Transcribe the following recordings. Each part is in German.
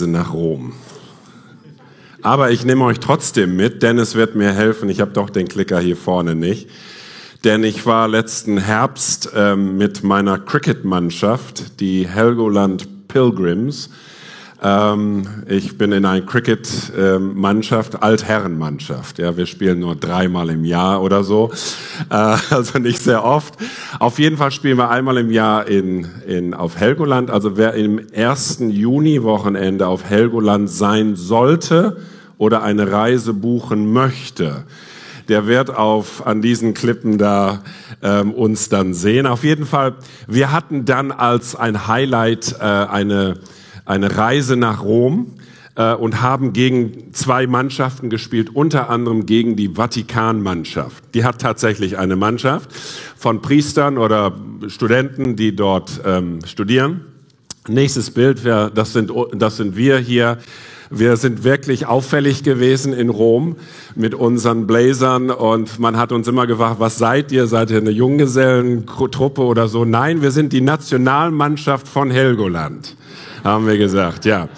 nach Rom. Aber ich nehme euch trotzdem mit, denn es wird mir helfen. Ich habe doch den Klicker hier vorne nicht. Denn ich war letzten Herbst ähm, mit meiner Cricket-Mannschaft, die Helgoland Pilgrims, ähm, ich bin in einer Cricket-Mannschaft, Altherrenmannschaft. Ja, wir spielen nur dreimal im Jahr oder so, äh, also nicht sehr oft. Auf jeden Fall spielen wir einmal im Jahr in, in, auf Helgoland. Also wer im ersten Juni-Wochenende auf Helgoland sein sollte oder eine Reise buchen möchte, der wird auf an diesen Klippen da ähm, uns dann sehen. Auf jeden Fall, wir hatten dann als ein Highlight äh, eine eine Reise nach Rom äh, und haben gegen zwei Mannschaften gespielt, unter anderem gegen die Vatikanmannschaft. Die hat tatsächlich eine Mannschaft von Priestern oder Studenten, die dort ähm, studieren. Nächstes Bild, das sind, das sind wir hier. Wir sind wirklich auffällig gewesen in Rom mit unseren Blazern und man hat uns immer gefragt, was seid ihr? Seid ihr eine Junggesellentruppe oder so? Nein, wir sind die Nationalmannschaft von Helgoland haben wir gesagt, ja.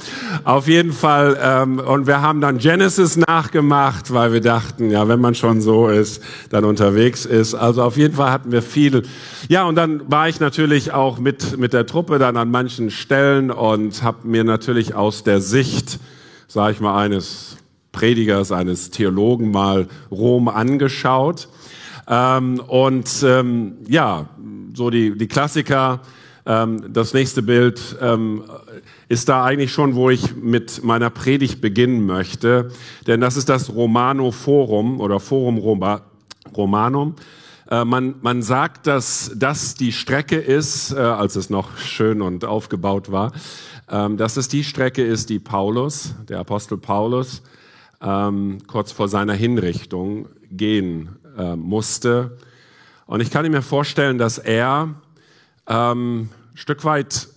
Auf jeden Fall, ähm, und wir haben dann Genesis nachgemacht, weil wir dachten, ja, wenn man schon so ist, dann unterwegs ist. Also auf jeden Fall hatten wir viel. Ja, und dann war ich natürlich auch mit, mit der Truppe dann an manchen Stellen und habe mir natürlich aus der Sicht, sage ich mal, eines Predigers, eines Theologen mal Rom angeschaut. Ähm, und ähm, ja, so die, die Klassiker, ähm, das nächste Bild ähm, ist da eigentlich schon, wo ich mit meiner Predigt beginnen möchte. Denn das ist das Romano Forum oder Forum Roma, Romanum. Äh, man, man sagt, dass das die Strecke ist, äh, als es noch schön und aufgebaut war, ähm, dass es die Strecke ist, die Paulus, der Apostel Paulus, kurz vor seiner Hinrichtung gehen äh, musste. Und ich kann mir vorstellen, dass er ähm, Stück weit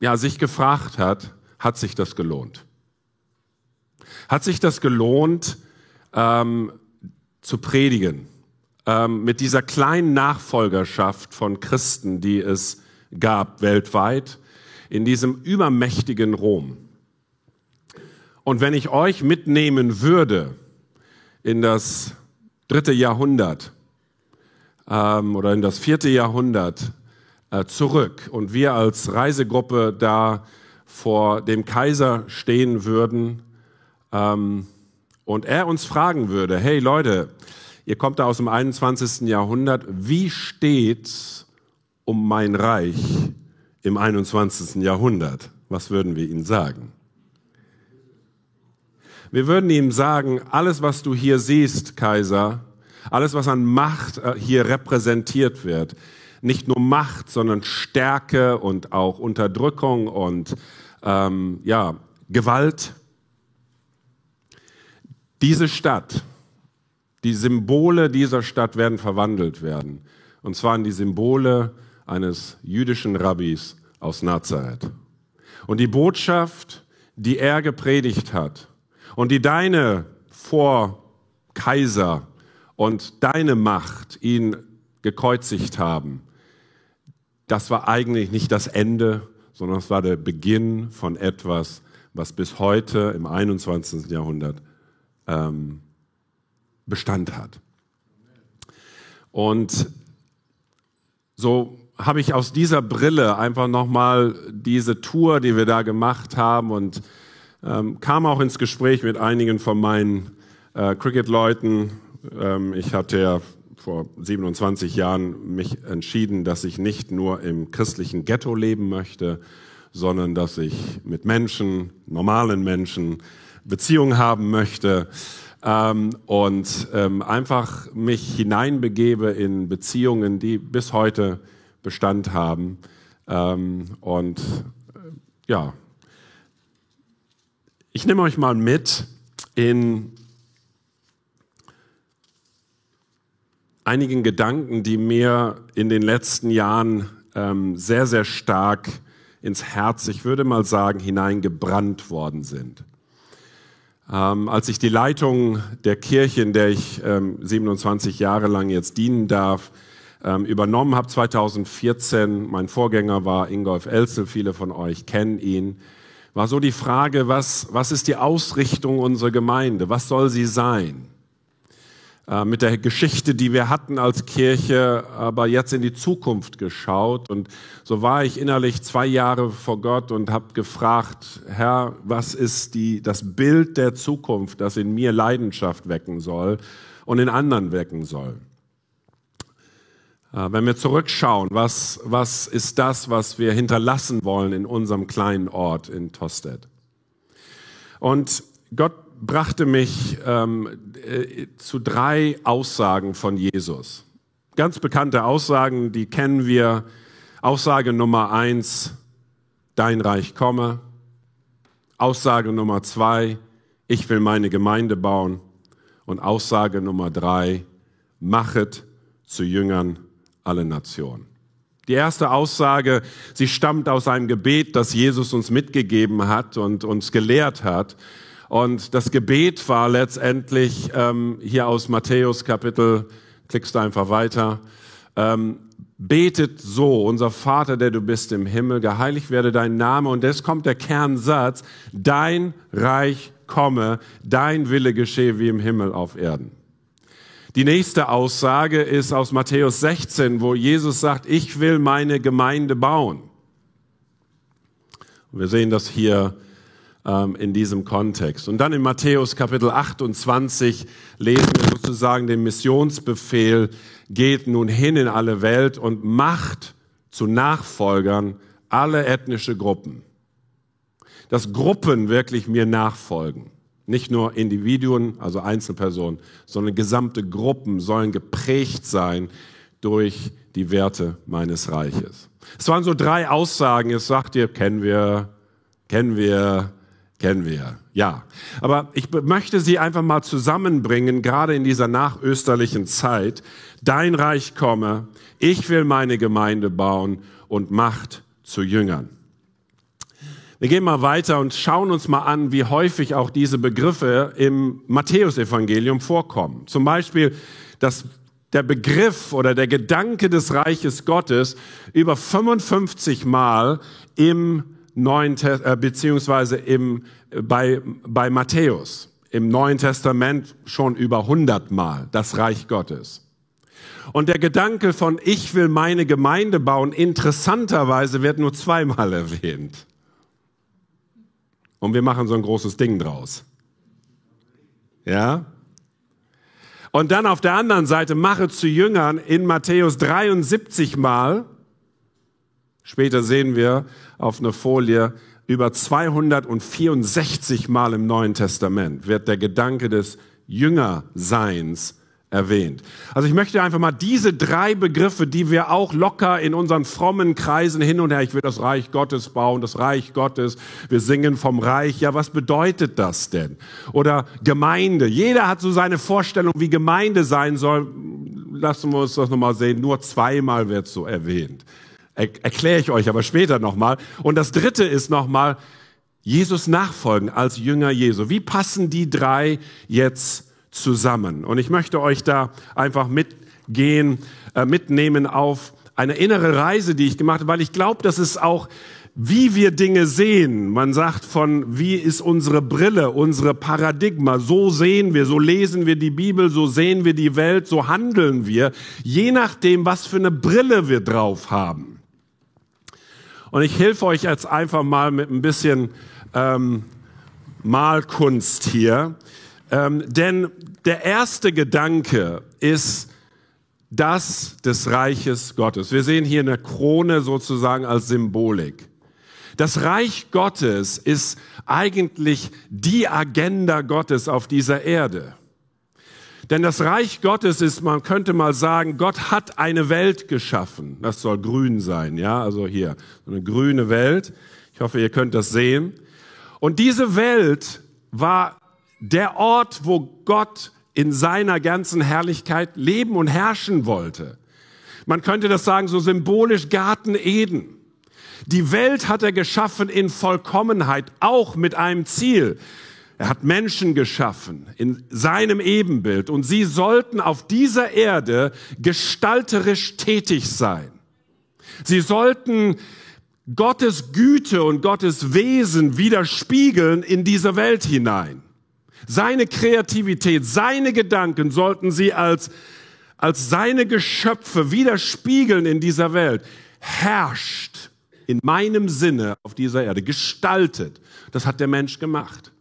ja, sich gefragt hat, hat sich das gelohnt? Hat sich das gelohnt, ähm, zu predigen? Ähm, mit dieser kleinen Nachfolgerschaft von Christen, die es gab weltweit, in diesem übermächtigen Rom. Und wenn ich euch mitnehmen würde in das dritte Jahrhundert ähm, oder in das vierte Jahrhundert, äh, zurück und wir als Reisegruppe da vor dem Kaiser stehen würden ähm, und er uns fragen würde, hey Leute, ihr kommt da aus dem 21. Jahrhundert, wie steht's um mein Reich im 21. Jahrhundert? Was würden wir ihm sagen? Wir würden ihm sagen, alles, was du hier siehst, Kaiser, alles, was an Macht äh, hier repräsentiert wird, nicht nur Macht, sondern Stärke und auch Unterdrückung und ähm, ja, Gewalt. Diese Stadt, die Symbole dieser Stadt werden verwandelt werden. Und zwar in die Symbole eines jüdischen Rabbis aus Nazareth. Und die Botschaft, die er gepredigt hat und die deine Vorkaiser und deine Macht ihn gekreuzigt haben, das war eigentlich nicht das Ende, sondern es war der Beginn von etwas, was bis heute im 21. Jahrhundert ähm, Bestand hat. Und so habe ich aus dieser Brille einfach nochmal diese Tour, die wir da gemacht haben und ähm, kam auch ins Gespräch mit einigen von meinen äh, Cricket-Leuten. Ähm, ich hatte ja vor 27 Jahren mich entschieden, dass ich nicht nur im christlichen Ghetto leben möchte, sondern dass ich mit Menschen, normalen Menschen, Beziehungen haben möchte ähm, und ähm, einfach mich hineinbegebe in Beziehungen, die bis heute Bestand haben. Ähm, und äh, ja, ich nehme euch mal mit in einigen Gedanken, die mir in den letzten Jahren ähm, sehr, sehr stark ins Herz, ich würde mal sagen, hineingebrannt worden sind. Ähm, als ich die Leitung der Kirche, in der ich ähm, 27 Jahre lang jetzt dienen darf, ähm, übernommen habe 2014, mein Vorgänger war Ingolf Elzel, viele von euch kennen ihn, war so die Frage, was, was ist die Ausrichtung unserer Gemeinde? Was soll sie sein? Äh, mit der Geschichte, die wir hatten als Kirche, aber jetzt in die Zukunft geschaut. Und so war ich innerlich zwei Jahre vor Gott und habe gefragt, Herr, was ist die, das Bild der Zukunft, das in mir Leidenschaft wecken soll und in anderen wecken soll? Äh, wenn wir zurückschauen, was, was ist das, was wir hinterlassen wollen in unserem kleinen Ort in Tostedt? Und Gott brachte mich ähm, äh, zu drei Aussagen von Jesus. Ganz bekannte Aussagen, die kennen wir. Aussage Nummer eins, dein Reich komme. Aussage Nummer zwei, ich will meine Gemeinde bauen. Und Aussage Nummer drei, machet zu Jüngern alle Nationen. Die erste Aussage, sie stammt aus einem Gebet, das Jesus uns mitgegeben hat und uns gelehrt hat. Und das Gebet war letztendlich ähm, hier aus Matthäus Kapitel, klickst du einfach weiter, ähm, betet so, unser Vater, der du bist im Himmel, geheiligt werde dein Name. Und jetzt kommt der Kernsatz, dein Reich komme, dein Wille geschehe wie im Himmel auf Erden. Die nächste Aussage ist aus Matthäus 16, wo Jesus sagt, ich will meine Gemeinde bauen. Wir sehen das hier ähm, in diesem Kontext. Und dann in Matthäus Kapitel 28 lesen wir sozusagen den Missionsbefehl, geht nun hin in alle Welt und macht zu Nachfolgern alle ethnische Gruppen. Dass Gruppen wirklich mir nachfolgen. Nicht nur Individuen, also Einzelpersonen, sondern gesamte Gruppen sollen geprägt sein durch die Werte meines Reiches. Es waren so drei Aussagen. Jetzt sagt ihr, kennen wir, kennen wir, Kennen wir, ja. Aber ich möchte sie einfach mal zusammenbringen, gerade in dieser nachösterlichen Zeit. Dein Reich komme, ich will meine Gemeinde bauen und Macht zu Jüngern. Wir gehen mal weiter und schauen uns mal an, wie häufig auch diese Begriffe im Matthäusevangelium vorkommen. Zum Beispiel, dass der Begriff oder der Gedanke des Reiches Gottes über 55 Mal im Neuen äh, beziehungsweise im, bei, bei Matthäus im Neuen Testament schon über 100 Mal das Reich Gottes. Und der Gedanke von ich will meine Gemeinde bauen, interessanterweise wird nur zweimal erwähnt. Und wir machen so ein großes Ding draus. Ja? Und dann auf der anderen Seite mache zu Jüngern in Matthäus 73 Mal Später sehen wir auf einer Folie, über 264 Mal im Neuen Testament wird der Gedanke des Jüngerseins erwähnt. Also ich möchte einfach mal diese drei Begriffe, die wir auch locker in unseren frommen Kreisen hin und her, ich will das Reich Gottes bauen, das Reich Gottes, wir singen vom Reich, ja, was bedeutet das denn? Oder Gemeinde, jeder hat so seine Vorstellung, wie Gemeinde sein soll. Lassen wir uns das nochmal sehen, nur zweimal wird so erwähnt. Er erkläre ich euch aber später nochmal. Und das dritte ist nochmal, Jesus nachfolgen als Jünger Jesu. Wie passen die drei jetzt zusammen? Und ich möchte euch da einfach mitgehen, äh, mitnehmen auf eine innere Reise, die ich gemacht habe, weil ich glaube, dass es auch wie wir Dinge sehen. Man sagt von, wie ist unsere Brille, unsere Paradigma. So sehen wir, so lesen wir die Bibel, so sehen wir die Welt, so handeln wir, je nachdem, was für eine Brille wir drauf haben. Und ich helfe euch jetzt einfach mal mit ein bisschen ähm, Malkunst hier. Ähm, denn der erste Gedanke ist das des Reiches Gottes. Wir sehen hier eine Krone sozusagen als Symbolik. Das Reich Gottes ist eigentlich die Agenda Gottes auf dieser Erde. Denn das Reich Gottes ist, man könnte mal sagen, Gott hat eine Welt geschaffen. Das soll grün sein, ja, also hier, eine grüne Welt. Ich hoffe, ihr könnt das sehen. Und diese Welt war der Ort, wo Gott in seiner ganzen Herrlichkeit leben und herrschen wollte. Man könnte das sagen, so symbolisch Garten Eden. Die Welt hat er geschaffen in Vollkommenheit, auch mit einem Ziel. Er hat Menschen geschaffen in seinem Ebenbild und sie sollten auf dieser Erde gestalterisch tätig sein. Sie sollten Gottes Güte und Gottes Wesen widerspiegeln in diese Welt hinein. Seine Kreativität, seine Gedanken sollten sie als, als seine Geschöpfe widerspiegeln in dieser Welt. Herrscht in meinem Sinne auf dieser Erde, gestaltet. Das hat der Mensch gemacht.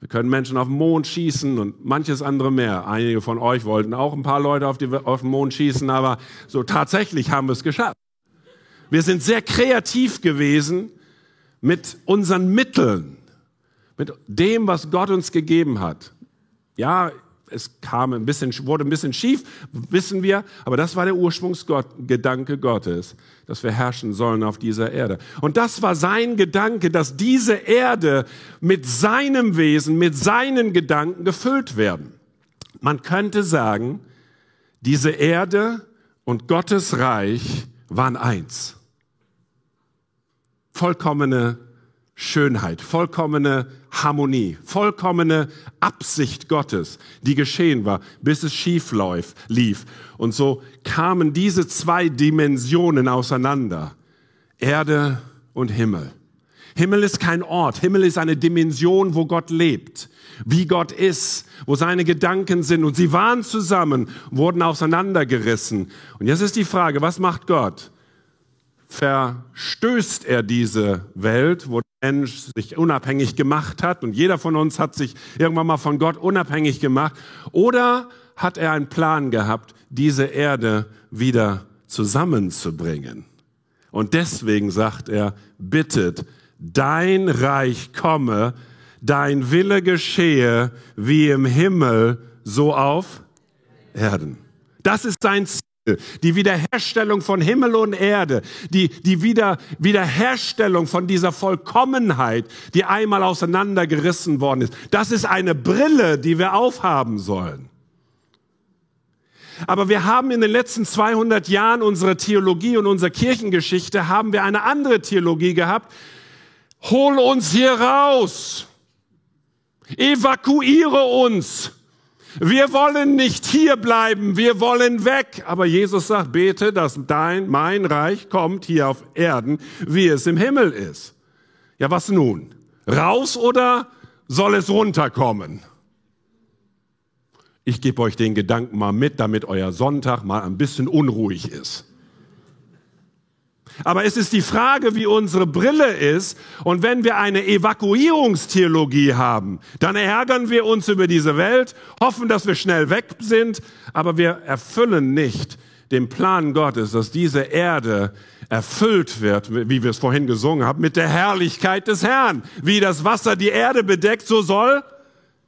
Wir können Menschen auf den Mond schießen und manches andere mehr. Einige von euch wollten auch ein paar Leute auf, die, auf den Mond schießen, aber so tatsächlich haben wir es geschafft. Wir sind sehr kreativ gewesen mit unseren Mitteln, mit dem, was Gott uns gegeben hat. Ja, es kam ein bisschen, wurde ein bisschen schief, wissen wir, aber das war der Ursprungsgedanke Gottes, dass wir herrschen sollen auf dieser Erde. Und das war sein Gedanke, dass diese Erde mit seinem Wesen, mit seinen Gedanken gefüllt werden. Man könnte sagen, diese Erde und Gottes Reich waren eins. Vollkommene Schönheit, vollkommene Harmonie, vollkommene Absicht Gottes, die geschehen war, bis es schief lief. Und so kamen diese zwei Dimensionen auseinander. Erde und Himmel. Himmel ist kein Ort. Himmel ist eine Dimension, wo Gott lebt, wie Gott ist, wo seine Gedanken sind. Und sie waren zusammen, wurden auseinandergerissen. Und jetzt ist die Frage, was macht Gott? Verstößt er diese Welt, wo Mensch sich unabhängig gemacht hat und jeder von uns hat sich irgendwann mal von Gott unabhängig gemacht oder hat er einen Plan gehabt, diese Erde wieder zusammenzubringen? Und deswegen sagt er, bittet, dein Reich komme, dein Wille geschehe, wie im Himmel, so auf Erden. Das ist sein Ziel die Wiederherstellung von Himmel und Erde, die, die Wieder, Wiederherstellung von dieser Vollkommenheit, die einmal auseinandergerissen worden ist. Das ist eine Brille, die wir aufhaben sollen. Aber wir haben in den letzten 200 Jahren unserer Theologie und unserer Kirchengeschichte haben wir eine andere Theologie gehabt. Hol uns hier raus. Evakuiere uns. Wir wollen nicht hier bleiben, wir wollen weg. Aber Jesus sagt, bete, dass dein, mein Reich kommt hier auf Erden, wie es im Himmel ist. Ja, was nun? Raus oder soll es runterkommen? Ich gebe euch den Gedanken mal mit, damit euer Sonntag mal ein bisschen unruhig ist. Aber es ist die Frage, wie unsere Brille ist. Und wenn wir eine Evakuierungstheologie haben, dann ärgern wir uns über diese Welt, hoffen, dass wir schnell weg sind, aber wir erfüllen nicht den Plan Gottes, dass diese Erde erfüllt wird, wie wir es vorhin gesungen haben, mit der Herrlichkeit des Herrn. Wie das Wasser die Erde bedeckt, so soll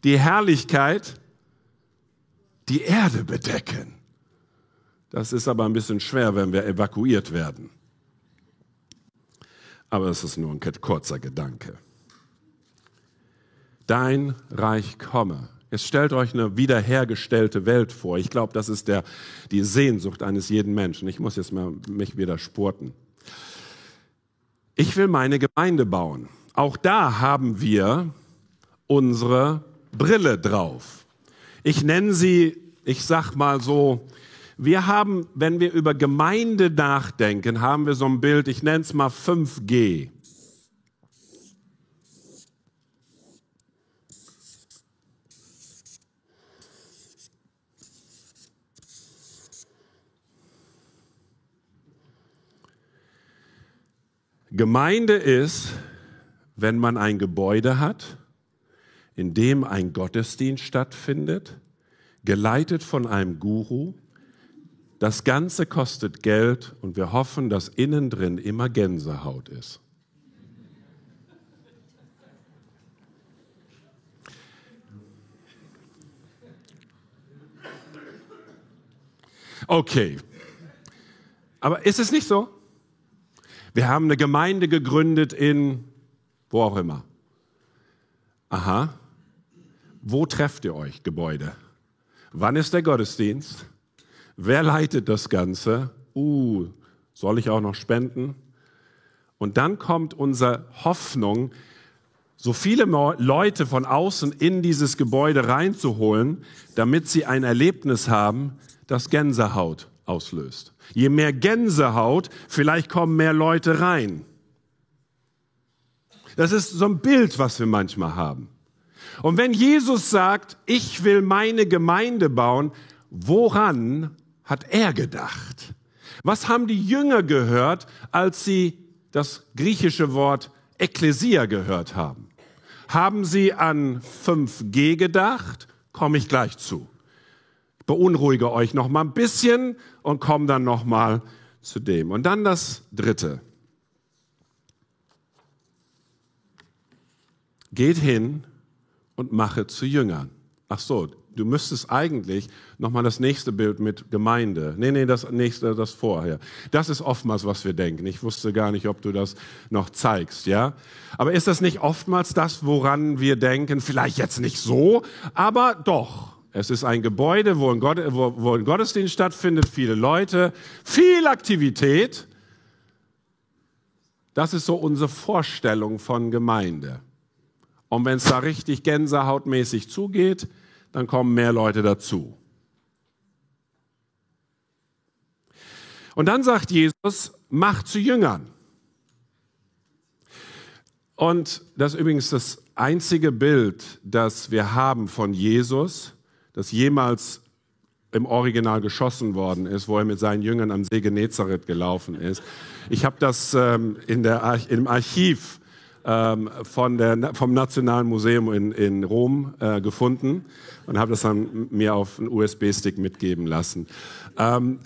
die Herrlichkeit die Erde bedecken. Das ist aber ein bisschen schwer, wenn wir evakuiert werden aber es ist nur ein kurzer Gedanke. Dein Reich komme. Jetzt stellt euch eine wiederhergestellte Welt vor. Ich glaube, das ist der, die Sehnsucht eines jeden Menschen. Ich muss jetzt mal mich wieder spurten. Ich will meine Gemeinde bauen. Auch da haben wir unsere Brille drauf. Ich nenne sie, ich sag mal so, wir haben, wenn wir über Gemeinde nachdenken, haben wir so ein Bild, ich nenne es mal 5G. Gemeinde ist, wenn man ein Gebäude hat, in dem ein Gottesdienst stattfindet, geleitet von einem Guru, das Ganze kostet Geld und wir hoffen, dass innen drin immer Gänsehaut ist. Okay. Aber ist es nicht so? Wir haben eine Gemeinde gegründet in wo auch immer. Aha. Wo trefft ihr euch, Gebäude? Wann ist der Gottesdienst? Wer leitet das Ganze? Uh, soll ich auch noch spenden? Und dann kommt unsere Hoffnung, so viele Leute von außen in dieses Gebäude reinzuholen, damit sie ein Erlebnis haben, das Gänsehaut auslöst. Je mehr Gänsehaut, vielleicht kommen mehr Leute rein. Das ist so ein Bild, was wir manchmal haben. Und wenn Jesus sagt, ich will meine Gemeinde bauen, woran hat er gedacht? Was haben die Jünger gehört, als sie das griechische Wort Ekklesia gehört haben? Haben sie an 5G gedacht? Komme ich gleich zu. Ich beunruhige euch noch mal ein bisschen und komme dann noch mal zu dem. Und dann das dritte. Geht hin und mache zu Jüngern. Ach so, du müsstest eigentlich nochmal das nächste Bild mit Gemeinde. Nee, nee, das nächste, das vorher. Das ist oftmals, was wir denken. Ich wusste gar nicht, ob du das noch zeigst, ja? Aber ist das nicht oftmals das, woran wir denken? Vielleicht jetzt nicht so, aber doch. Es ist ein Gebäude, wo ein, Gott, wo, wo ein Gottesdienst stattfindet, viele Leute, viel Aktivität. Das ist so unsere Vorstellung von Gemeinde. Und wenn es da richtig gänsehautmäßig zugeht, dann kommen mehr Leute dazu. Und dann sagt Jesus, macht zu Jüngern. Und das ist übrigens das einzige Bild, das wir haben von Jesus, das jemals im Original geschossen worden ist, wo er mit seinen Jüngern am See Genezareth gelaufen ist. Ich habe das ähm, in der, im Archiv ähm, von der, vom Nationalen Museum in, in Rom äh, gefunden und habe das dann mir auf einen USB-Stick mitgeben lassen. Ähm,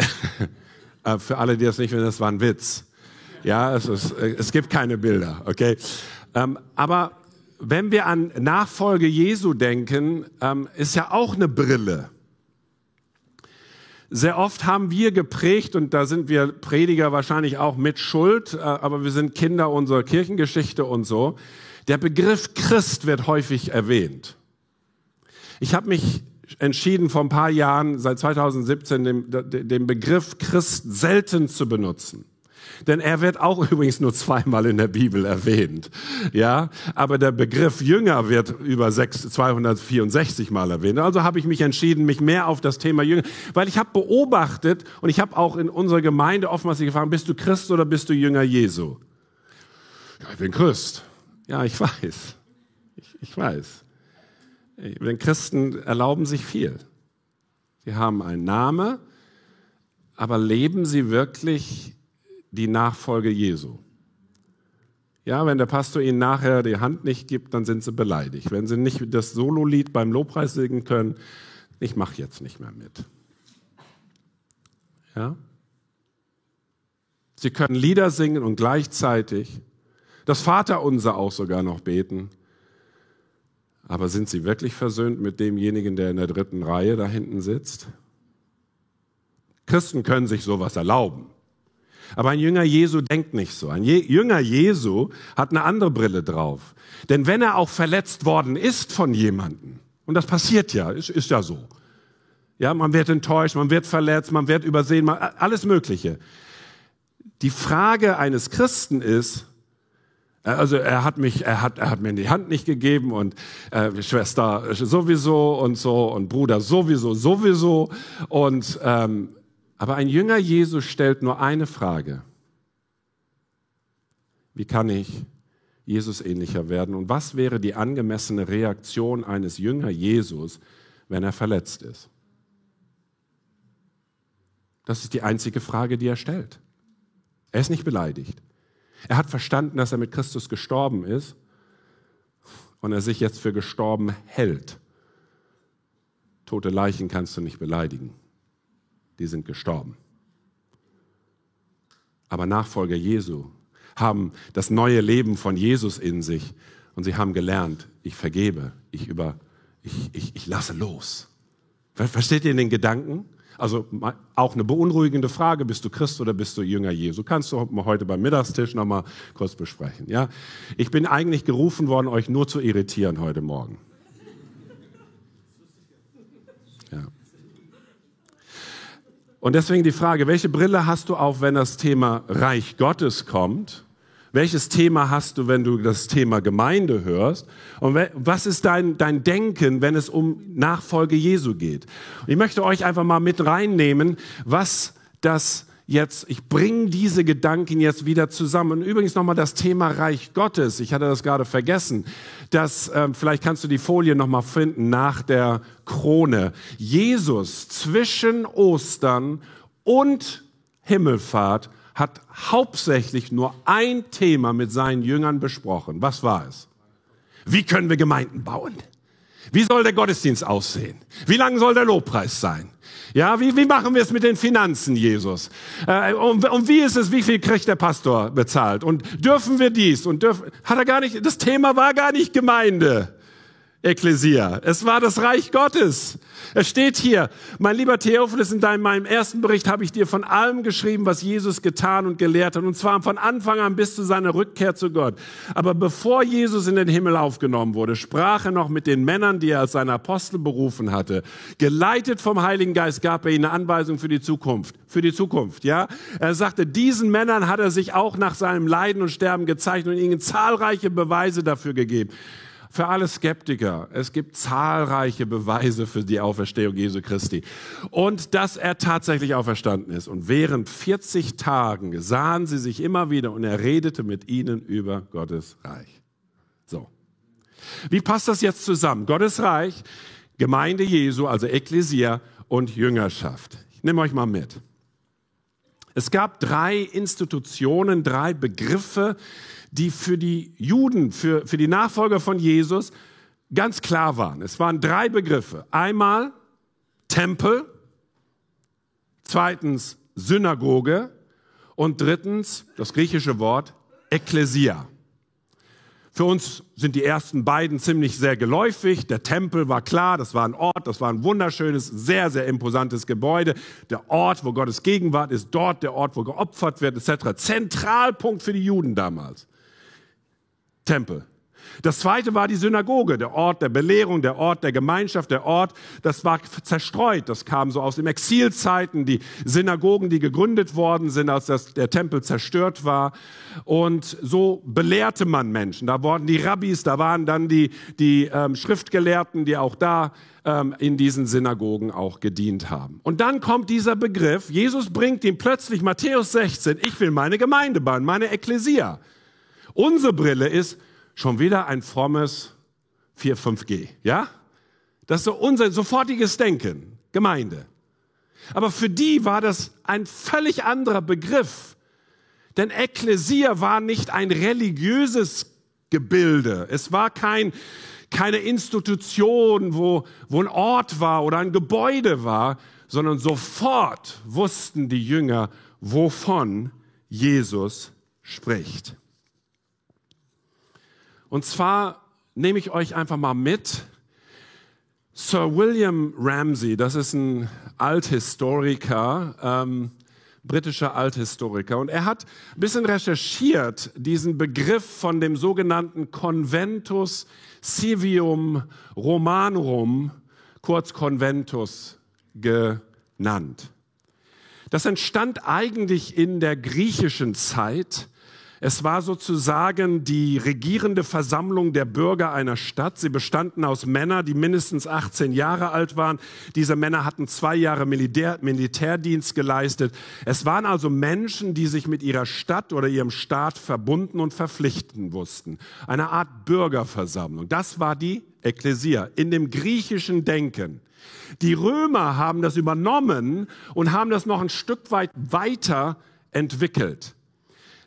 äh, für alle, die das nicht wissen, das war ein Witz. Ja, es, ist, äh, es gibt keine Bilder, okay? Ähm, aber wenn wir an Nachfolge Jesu denken, ähm, ist ja auch eine Brille. Sehr oft haben wir geprägt, und da sind wir Prediger wahrscheinlich auch mit Schuld, äh, aber wir sind Kinder unserer Kirchengeschichte und so. Der Begriff Christ wird häufig erwähnt. Ich habe mich entschieden, vor ein paar Jahren, seit 2017, den, den Begriff Christ selten zu benutzen. Denn er wird auch übrigens nur zweimal in der Bibel erwähnt. Ja, aber der Begriff Jünger wird über 6, 264 Mal erwähnt. Also habe ich mich entschieden, mich mehr auf das Thema Jünger, weil ich habe beobachtet und ich habe auch in unserer Gemeinde oftmals gefragt, bist du Christ oder bist du Jünger Jesu? Ja, ich bin Christ. Ja, ich weiß. Ich, ich weiß. Denn Christen erlauben sich viel. Sie haben einen Namen, aber leben sie wirklich die Nachfolge Jesu. Ja, wenn der Pastor ihnen nachher die Hand nicht gibt, dann sind sie beleidigt. Wenn sie nicht das Sololied beim Lobpreis singen können, ich mache jetzt nicht mehr mit. Ja? Sie können Lieder singen und gleichzeitig das Vaterunser auch sogar noch beten. Aber sind sie wirklich versöhnt mit demjenigen, der in der dritten Reihe da hinten sitzt? Christen können sich sowas erlauben. Aber ein Jünger Jesu denkt nicht so. Ein Jünger Jesu hat eine andere Brille drauf. Denn wenn er auch verletzt worden ist von jemandem, und das passiert ja, ist, ist ja so. Ja, man wird enttäuscht, man wird verletzt, man wird übersehen, man, alles Mögliche. Die Frage eines Christen ist, äh, also er hat mich, er hat, er hat mir die Hand nicht gegeben und äh, Schwester sowieso und so und Bruder sowieso, sowieso und ähm, aber ein Jünger Jesus stellt nur eine Frage. Wie kann ich Jesus ähnlicher werden? Und was wäre die angemessene Reaktion eines Jünger Jesus, wenn er verletzt ist? Das ist die einzige Frage, die er stellt. Er ist nicht beleidigt. Er hat verstanden, dass er mit Christus gestorben ist und er sich jetzt für gestorben hält. Tote Leichen kannst du nicht beleidigen die sind gestorben. Aber Nachfolger Jesu haben das neue Leben von Jesus in sich und sie haben gelernt, ich vergebe, ich über, ich, ich, ich lasse los. Versteht ihr den Gedanken? Also auch eine beunruhigende Frage, bist du Christ oder bist du Jünger Jesu? Kannst du heute beim Mittagstisch nochmal kurz besprechen. Ja? Ich bin eigentlich gerufen worden, euch nur zu irritieren heute Morgen. Und deswegen die Frage, welche Brille hast du auf, wenn das Thema Reich Gottes kommt? Welches Thema hast du, wenn du das Thema Gemeinde hörst? Und was ist dein, dein Denken, wenn es um Nachfolge Jesu geht? Ich möchte euch einfach mal mit reinnehmen, was dass jetzt, ich bringe diese Gedanken jetzt wieder zusammen. Und übrigens nochmal das Thema Reich Gottes. Ich hatte das gerade vergessen. Das, äh, vielleicht kannst du die Folie nochmal finden nach der Krone. Jesus zwischen Ostern und Himmelfahrt hat hauptsächlich nur ein Thema mit seinen Jüngern besprochen. Was war es? Wie können wir Gemeinden bauen? Wie soll der Gottesdienst aussehen? Wie lang soll der Lobpreis sein? Ja, wie, wie machen wir es mit den Finanzen, Jesus? Äh, und, und wie ist es, wie viel kriegt der Pastor bezahlt? Und dürfen wir dies? Und dürfen, hat er gar nicht, das Thema war gar nicht Gemeinde. Ekklesia. Es war das Reich Gottes. Es steht hier, mein lieber Theophilus, in deinem, meinem ersten Bericht habe ich dir von allem geschrieben, was Jesus getan und gelehrt hat, und zwar von Anfang an bis zu seiner Rückkehr zu Gott. Aber bevor Jesus in den Himmel aufgenommen wurde, sprach er noch mit den Männern, die er als seine Apostel berufen hatte. Geleitet vom Heiligen Geist gab er ihnen eine Anweisung für die Zukunft. Für die Zukunft, ja. Er sagte, diesen Männern hat er sich auch nach seinem Leiden und Sterben gezeigt und ihnen zahlreiche Beweise dafür gegeben für alle Skeptiker. Es gibt zahlreiche Beweise für die Auferstehung Jesu Christi. Und dass er tatsächlich auferstanden ist. Und während 40 Tagen sahen sie sich immer wieder und er redete mit ihnen über Gottes Reich. So. Wie passt das jetzt zusammen? Gottes Reich, Gemeinde Jesu, also Ekklesia und Jüngerschaft. Ich nehme euch mal mit. Es gab drei Institutionen, drei Begriffe, die für die Juden, für, für die Nachfolger von Jesus ganz klar waren. Es waren drei Begriffe. Einmal Tempel, zweitens Synagoge und drittens das griechische Wort Ekklesia. Für uns sind die ersten beiden ziemlich sehr geläufig. Der Tempel war klar, das war ein Ort, das war ein wunderschönes, sehr, sehr imposantes Gebäude. Der Ort, wo Gottes Gegenwart ist, dort der Ort, wo geopfert wird, etc. Zentralpunkt für die Juden damals. Tempel. Das zweite war die Synagoge, der Ort der Belehrung, der Ort der Gemeinschaft, der Ort, das war zerstreut. Das kam so aus den Exilzeiten, die Synagogen, die gegründet worden sind, als das, der Tempel zerstört war. Und so belehrte man Menschen. Da wurden die Rabbis, da waren dann die, die ähm, Schriftgelehrten, die auch da ähm, in diesen Synagogen auch gedient haben. Und dann kommt dieser Begriff, Jesus bringt ihm plötzlich Matthäus 16, ich will meine Gemeinde bauen, meine Ekklesia. Unsere Brille ist schon wieder ein frommes 4, 5G. Ja? Das ist so unser sofortiges Denken. Gemeinde. Aber für die war das ein völlig anderer Begriff. Denn Ekklesia war nicht ein religiöses Gebilde. Es war kein, keine Institution, wo, wo ein Ort war oder ein Gebäude war, sondern sofort wussten die Jünger, wovon Jesus spricht. Und zwar nehme ich euch einfach mal mit. Sir William Ramsey, das ist ein Althistoriker, ähm, britischer Althistoriker, und er hat ein bisschen recherchiert, diesen Begriff von dem sogenannten Conventus Civium Romanum, kurz Conventus genannt. Das entstand eigentlich in der griechischen Zeit es war sozusagen die regierende Versammlung der Bürger einer Stadt. Sie bestanden aus Männern, die mindestens 18 Jahre alt waren. Diese Männer hatten zwei Jahre Militär, Militärdienst geleistet. Es waren also Menschen, die sich mit ihrer Stadt oder ihrem Staat verbunden und verpflichten wussten. Eine Art Bürgerversammlung. Das war die Ekklesia in dem griechischen Denken. Die Römer haben das übernommen und haben das noch ein Stück weit weiter entwickelt.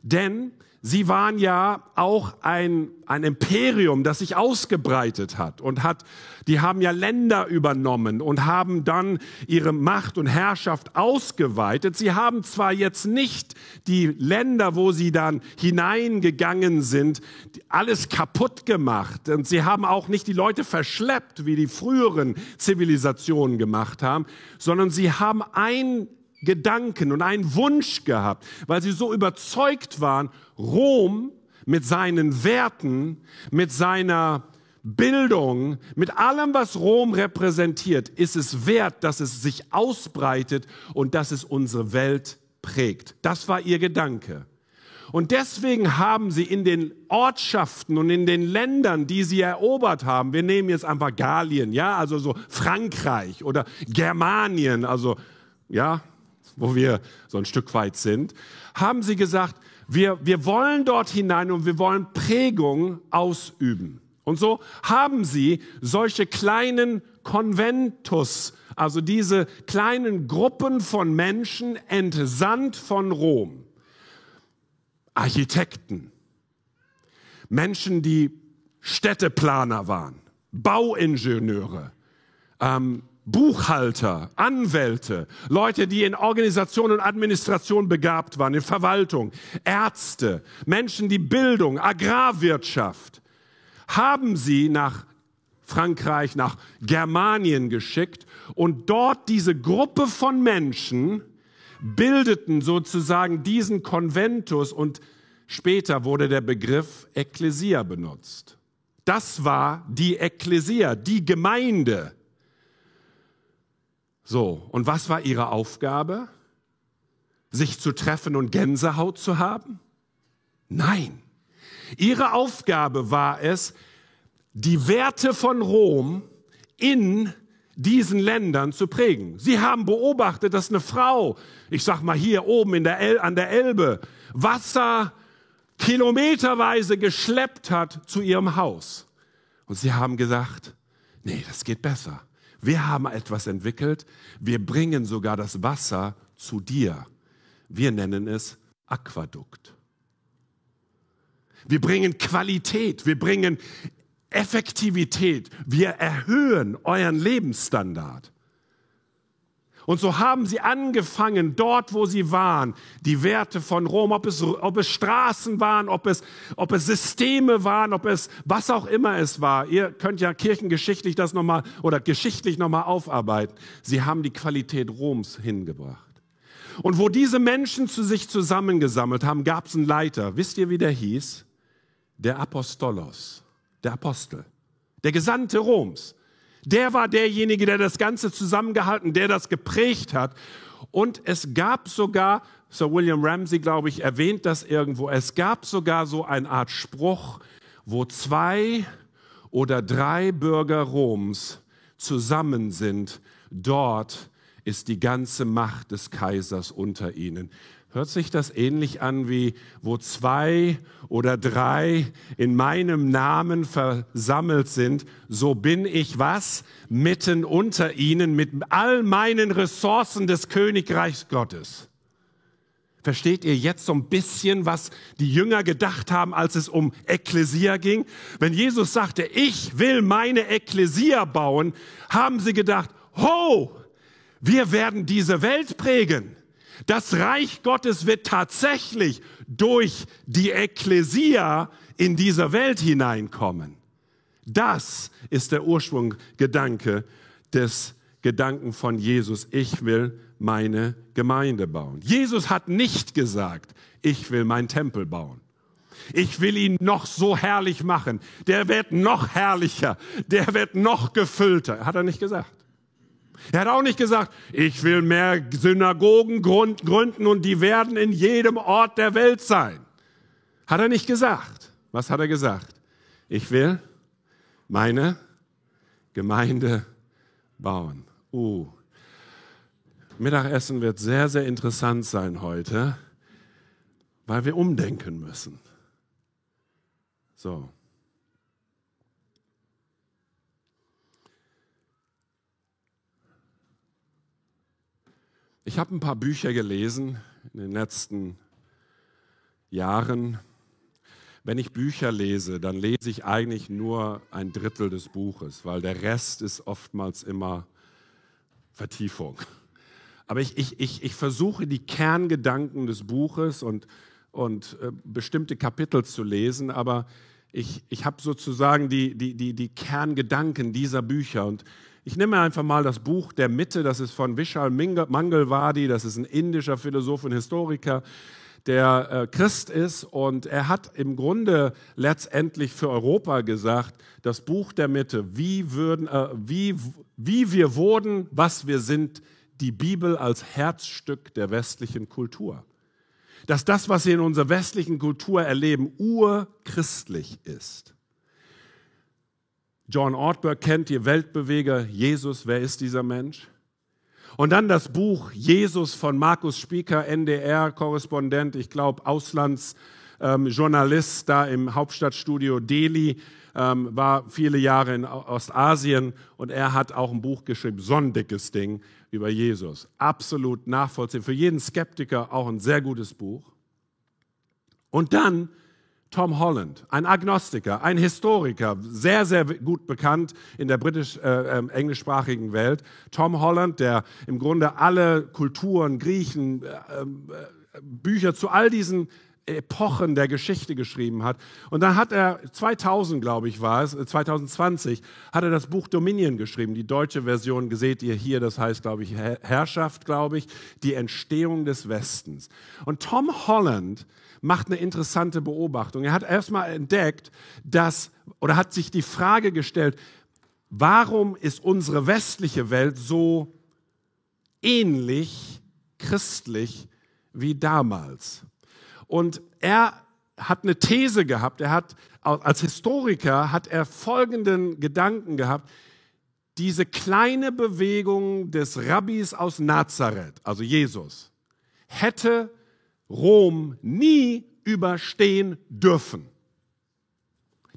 Denn Sie waren ja auch ein, ein Imperium, das sich ausgebreitet hat und hat, die haben ja Länder übernommen und haben dann ihre Macht und Herrschaft ausgeweitet. Sie haben zwar jetzt nicht die Länder, wo sie dann hineingegangen sind, alles kaputt gemacht und sie haben auch nicht die Leute verschleppt, wie die früheren Zivilisationen gemacht haben, sondern sie haben ein Gedanken und einen Wunsch gehabt, weil sie so überzeugt waren, Rom mit seinen Werten, mit seiner Bildung, mit allem, was Rom repräsentiert, ist es wert, dass es sich ausbreitet und dass es unsere Welt prägt. Das war ihr Gedanke. Und deswegen haben sie in den Ortschaften und in den Ländern, die sie erobert haben, wir nehmen jetzt einfach Gallien, ja, also so Frankreich oder Germanien, also, ja, wo wir so ein Stück weit sind, haben sie gesagt, wir, wir wollen dort hinein und wir wollen Prägung ausüben. Und so haben sie solche kleinen Konventus, also diese kleinen Gruppen von Menschen entsandt von Rom. Architekten, Menschen, die Städteplaner waren, Bauingenieure, ähm, Buchhalter, Anwälte, Leute, die in Organisation und Administration begabt waren, in Verwaltung, Ärzte, Menschen, die Bildung, Agrarwirtschaft, haben sie nach Frankreich, nach Germanien geschickt und dort diese Gruppe von Menschen bildeten sozusagen diesen Konventus und später wurde der Begriff Ekklesia benutzt. Das war die Ekklesia, die Gemeinde. So, und was war ihre Aufgabe? Sich zu treffen und Gänsehaut zu haben? Nein. Ihre Aufgabe war es, die Werte von Rom in diesen Ländern zu prägen. Sie haben beobachtet, dass eine Frau, ich sag mal hier oben der El an der Elbe, Wasser kilometerweise geschleppt hat zu ihrem Haus. Und sie haben gesagt, nee, das geht besser. Wir haben etwas entwickelt. Wir bringen sogar das Wasser zu dir. Wir nennen es Aquadukt. Wir bringen Qualität. Wir bringen Effektivität. Wir erhöhen euren Lebensstandard. Und so haben sie angefangen, dort, wo sie waren, die Werte von Rom, ob es, ob es Straßen waren, ob es, ob es Systeme waren, ob es was auch immer es war. Ihr könnt ja kirchengeschichtlich das nochmal oder geschichtlich nochmal aufarbeiten. Sie haben die Qualität Roms hingebracht. Und wo diese Menschen zu sich zusammengesammelt haben, gab es einen Leiter. Wisst ihr, wie der hieß? Der Apostolos der Apostel, der Gesandte Roms. Der war derjenige, der das Ganze zusammengehalten, der das geprägt hat. Und es gab sogar, Sir William Ramsey, glaube ich, erwähnt das irgendwo, es gab sogar so eine Art Spruch, wo zwei oder drei Bürger Roms zusammen sind, dort ist die ganze Macht des Kaisers unter ihnen. Hört sich das ähnlich an wie, wo zwei oder drei in meinem Namen versammelt sind, so bin ich was? Mitten unter ihnen mit all meinen Ressourcen des Königreichs Gottes. Versteht ihr jetzt so ein bisschen, was die Jünger gedacht haben, als es um Ekklesia ging? Wenn Jesus sagte, ich will meine Ekklesia bauen, haben sie gedacht, ho, wir werden diese Welt prägen. Das Reich Gottes wird tatsächlich durch die Ekklesia in dieser Welt hineinkommen. Das ist der Ursprungsgedanke des Gedanken von Jesus. Ich will meine Gemeinde bauen. Jesus hat nicht gesagt, ich will meinen Tempel bauen. Ich will ihn noch so herrlich machen. Der wird noch herrlicher. Der wird noch gefüllter. Hat er nicht gesagt. Er hat auch nicht gesagt, ich will mehr Synagogen gründen und die werden in jedem Ort der Welt sein. Hat er nicht gesagt. Was hat er gesagt? Ich will meine Gemeinde bauen. Uh. Mittagessen wird sehr, sehr interessant sein heute, weil wir umdenken müssen. So. Ich habe ein paar Bücher gelesen in den letzten Jahren. Wenn ich Bücher lese, dann lese ich eigentlich nur ein Drittel des Buches, weil der Rest ist oftmals immer Vertiefung. Aber ich, ich, ich, ich versuche die Kerngedanken des Buches und, und äh, bestimmte Kapitel zu lesen, aber ich, ich habe sozusagen die, die, die, die Kerngedanken dieser Bücher. Und ich nehme einfach mal das Buch Der Mitte, das ist von Vishal Mangalwadi, das ist ein indischer Philosoph und Historiker, der äh, Christ ist und er hat im Grunde letztendlich für Europa gesagt, das Buch der Mitte, wie, würden, äh, wie, wie wir wurden, was wir sind, die Bibel als Herzstück der westlichen Kultur. Dass das, was wir in unserer westlichen Kultur erleben, urchristlich ist. John Ortberg kennt ihr Weltbeweger Jesus. Wer ist dieser Mensch? Und dann das Buch Jesus von Markus Spieker, NDR-Korrespondent, ich glaube Auslandsjournalist ähm, da im Hauptstadtstudio Delhi, ähm, war viele Jahre in Ostasien und er hat auch ein Buch geschrieben, so ein dickes Ding über Jesus. Absolut nachvollziehbar. Für jeden Skeptiker auch ein sehr gutes Buch. Und dann Tom Holland, ein Agnostiker, ein Historiker, sehr, sehr gut bekannt in der britisch-englischsprachigen äh, Welt. Tom Holland, der im Grunde alle Kulturen, Griechen, äh, äh, Bücher zu all diesen Epochen der Geschichte geschrieben hat. Und dann hat er 2000, glaube ich, war es, 2020, hat er das Buch Dominion geschrieben. Die deutsche Version seht ihr hier, das heißt, glaube ich, Herrschaft, glaube ich, die Entstehung des Westens. Und Tom Holland macht eine interessante Beobachtung. Er hat erstmal entdeckt, dass, oder hat sich die Frage gestellt, warum ist unsere westliche Welt so ähnlich christlich wie damals? Und er hat eine These gehabt, er hat als Historiker hat er folgenden Gedanken gehabt, diese kleine Bewegung des Rabbis aus Nazareth, also Jesus, hätte Rom nie überstehen dürfen.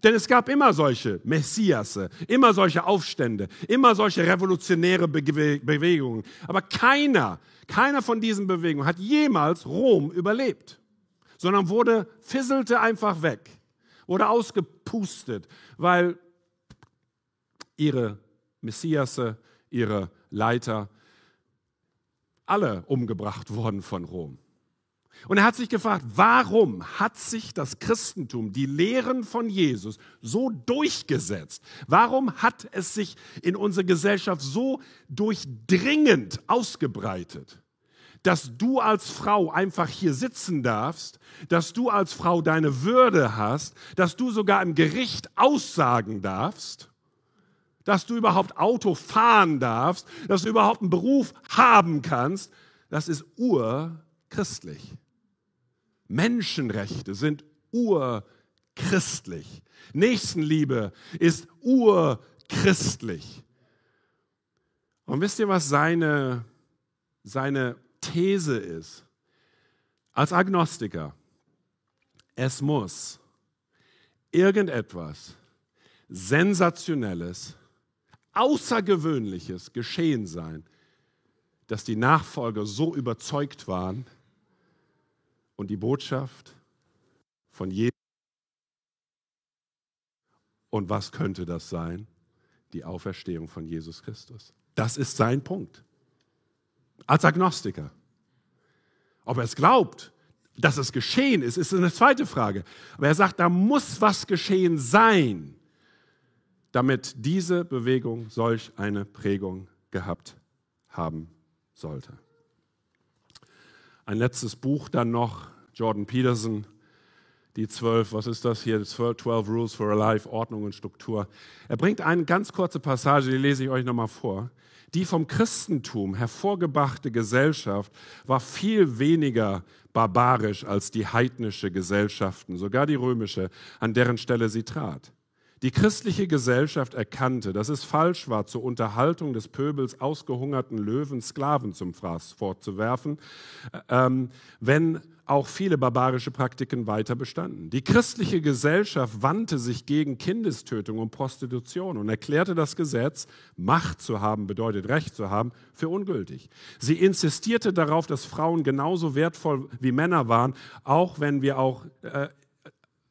Denn es gab immer solche Messiasse, immer solche Aufstände, immer solche revolutionäre Bewegungen. Aber keiner, keiner von diesen Bewegungen hat jemals Rom überlebt, sondern wurde, fisselte einfach weg, wurde ausgepustet, weil ihre Messiasse, ihre Leiter, alle umgebracht wurden von Rom. Und er hat sich gefragt, warum hat sich das Christentum, die Lehren von Jesus so durchgesetzt? Warum hat es sich in unserer Gesellschaft so durchdringend ausgebreitet? Dass du als Frau einfach hier sitzen darfst, dass du als Frau deine Würde hast, dass du sogar im Gericht aussagen darfst, dass du überhaupt Auto fahren darfst, dass du überhaupt einen Beruf haben kannst, das ist urchristlich. Menschenrechte sind urchristlich. Nächstenliebe ist urchristlich. Und wisst ihr, was seine, seine These ist? Als Agnostiker, es muss irgendetwas Sensationelles, Außergewöhnliches geschehen sein, dass die Nachfolger so überzeugt waren, und die Botschaft von Jesus. Und was könnte das sein? Die Auferstehung von Jesus Christus. Das ist sein Punkt. Als Agnostiker. Ob er es glaubt, dass es geschehen ist, ist eine zweite Frage. Aber er sagt, da muss was geschehen sein, damit diese Bewegung solch eine Prägung gehabt haben sollte. Ein letztes Buch dann noch, Jordan Peterson, die zwölf, was ist das hier, 12, 12 Rules for a Life, Ordnung und Struktur. Er bringt eine ganz kurze Passage, die lese ich euch nochmal vor. Die vom Christentum hervorgebrachte Gesellschaft war viel weniger barbarisch als die heidnische Gesellschaften, sogar die römische, an deren Stelle sie trat. Die christliche Gesellschaft erkannte, dass es falsch war, zur Unterhaltung des Pöbels ausgehungerten Löwen Sklaven zum Fraß fortzuwerfen, ähm, wenn auch viele barbarische Praktiken weiter bestanden. Die christliche Gesellschaft wandte sich gegen Kindestötung und Prostitution und erklärte das Gesetz, Macht zu haben bedeutet Recht zu haben, für ungültig. Sie insistierte darauf, dass Frauen genauso wertvoll wie Männer waren, auch wenn wir auch, äh,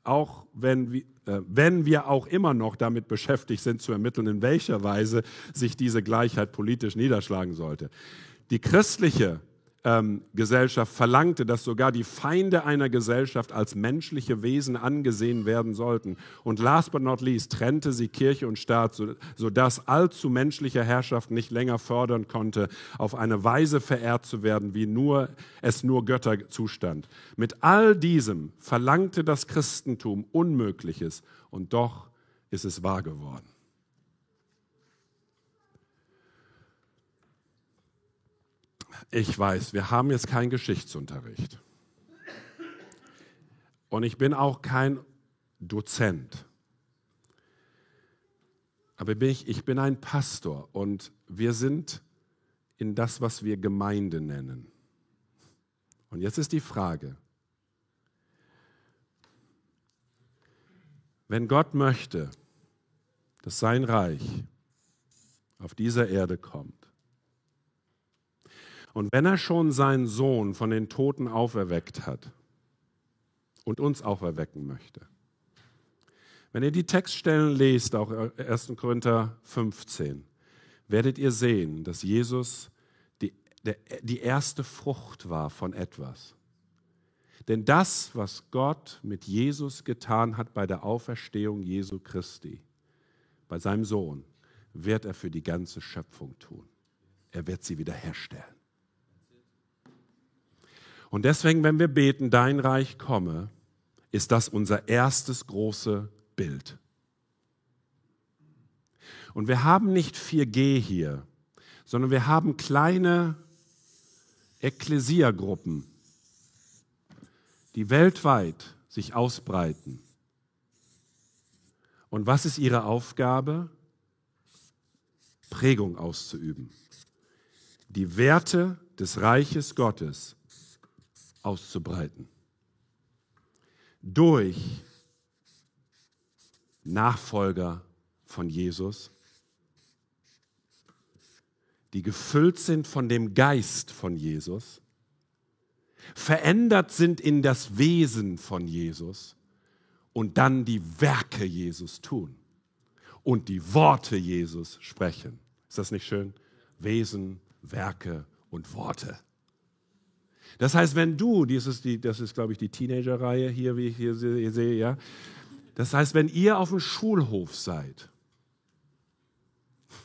auch wenn wir äh, wenn wir auch immer noch damit beschäftigt sind zu ermitteln, in welcher Weise sich diese Gleichheit politisch niederschlagen sollte. Die christliche ähm, Gesellschaft verlangte, dass sogar die Feinde einer Gesellschaft als menschliche Wesen angesehen werden sollten. Und last but not least trennte sie Kirche und Staat, so, sodass allzu menschliche Herrschaft nicht länger fördern konnte, auf eine Weise verehrt zu werden, wie nur, es nur Götter zustand. Mit all diesem verlangte das Christentum Unmögliches und doch ist es wahr geworden. Ich weiß, wir haben jetzt keinen Geschichtsunterricht. Und ich bin auch kein Dozent. Aber bin ich, ich bin ein Pastor und wir sind in das, was wir Gemeinde nennen. Und jetzt ist die Frage, wenn Gott möchte, dass sein Reich auf dieser Erde kommt, und wenn er schon seinen Sohn von den Toten auferweckt hat und uns auferwecken möchte, wenn ihr die Textstellen lest, auch 1. Korinther 15, werdet ihr sehen, dass Jesus die, der, die erste Frucht war von etwas. Denn das, was Gott mit Jesus getan hat bei der Auferstehung Jesu Christi, bei seinem Sohn, wird er für die ganze Schöpfung tun. Er wird sie wiederherstellen. Und deswegen, wenn wir beten, dein Reich komme, ist das unser erstes große Bild. Und wir haben nicht 4G hier, sondern wir haben kleine Ekklesiagruppen, die weltweit sich ausbreiten. Und was ist ihre Aufgabe? Prägung auszuüben. Die Werte des Reiches Gottes auszubreiten. Durch Nachfolger von Jesus, die gefüllt sind von dem Geist von Jesus, verändert sind in das Wesen von Jesus und dann die Werke Jesus tun und die Worte Jesus sprechen. Ist das nicht schön? Wesen, Werke und Worte. Das heißt, wenn du, ist, die, das ist glaube ich, die Teenager-Reihe hier, wie ich hier sehe, ja. Das heißt, wenn ihr auf dem Schulhof seid,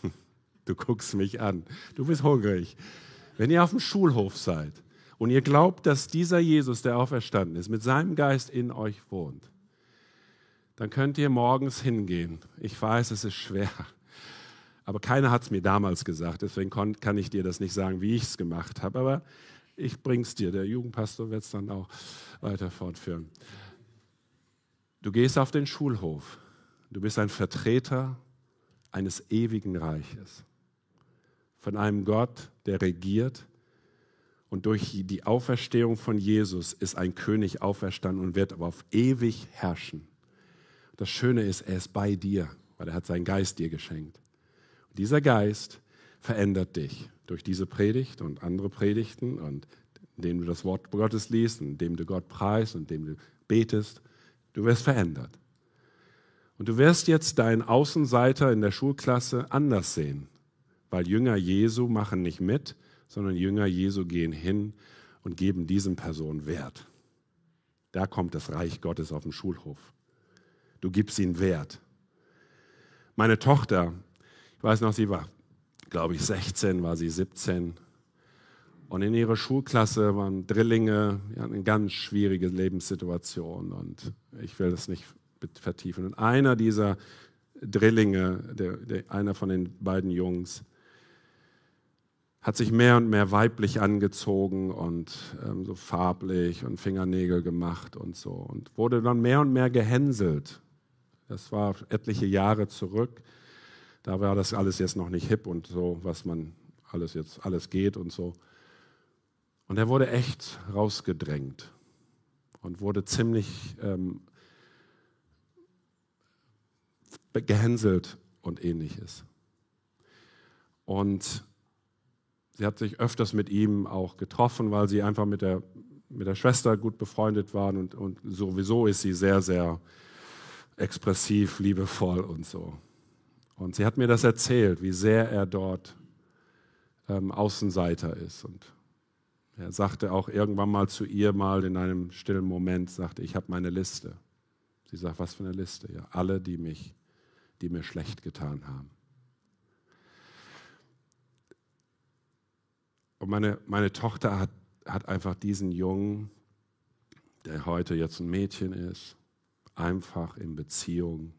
du guckst mich an, du bist hungrig. Wenn ihr auf dem Schulhof seid und ihr glaubt, dass dieser Jesus, der auferstanden ist, mit seinem Geist in euch wohnt, dann könnt ihr morgens hingehen. Ich weiß, es ist schwer, aber keiner hat es mir damals gesagt, deswegen kann ich dir das nicht sagen, wie ich es gemacht habe. Aber ich bring's dir. Der Jugendpastor wird es dann auch weiter fortführen. Du gehst auf den Schulhof. Du bist ein Vertreter eines ewigen Reiches. Von einem Gott, der regiert. Und durch die Auferstehung von Jesus ist ein König auferstanden und wird aber auf ewig herrschen. Das Schöne ist, er ist bei dir, weil er hat seinen Geist dir geschenkt. Und dieser Geist verändert dich durch diese Predigt und andere Predigten und indem du das Wort Gottes liest, indem du Gott preist und indem du betest. Du wirst verändert. Und du wirst jetzt deinen Außenseiter in der Schulklasse anders sehen, weil Jünger Jesu machen nicht mit, sondern Jünger Jesu gehen hin und geben diesen Personen Wert. Da kommt das Reich Gottes auf den Schulhof. Du gibst ihnen Wert. Meine Tochter, ich weiß noch, sie war glaube ich, 16, war sie 17. Und in ihrer Schulklasse waren Drillinge, ja, eine ganz schwierige Lebenssituation. Und ich will das nicht vertiefen. Und einer dieser Drillinge, der, der, einer von den beiden Jungs, hat sich mehr und mehr weiblich angezogen und ähm, so farblich und Fingernägel gemacht und so und wurde dann mehr und mehr gehänselt. Das war etliche Jahre zurück. Da war das alles jetzt noch nicht hip und so, was man alles jetzt alles geht und so. Und er wurde echt rausgedrängt und wurde ziemlich ähm, gehänselt und ähnliches. Und sie hat sich öfters mit ihm auch getroffen, weil sie einfach mit der, mit der Schwester gut befreundet waren und, und sowieso ist sie sehr, sehr expressiv, liebevoll und so. Und sie hat mir das erzählt, wie sehr er dort ähm, Außenseiter ist. Und er sagte auch irgendwann mal zu ihr mal in einem stillen Moment, sagte, ich habe meine Liste. Sie sagt, was für eine Liste? Ja, alle, die mich, die mir schlecht getan haben. Und meine, meine Tochter hat, hat einfach diesen Jungen, der heute jetzt ein Mädchen ist, einfach in Beziehung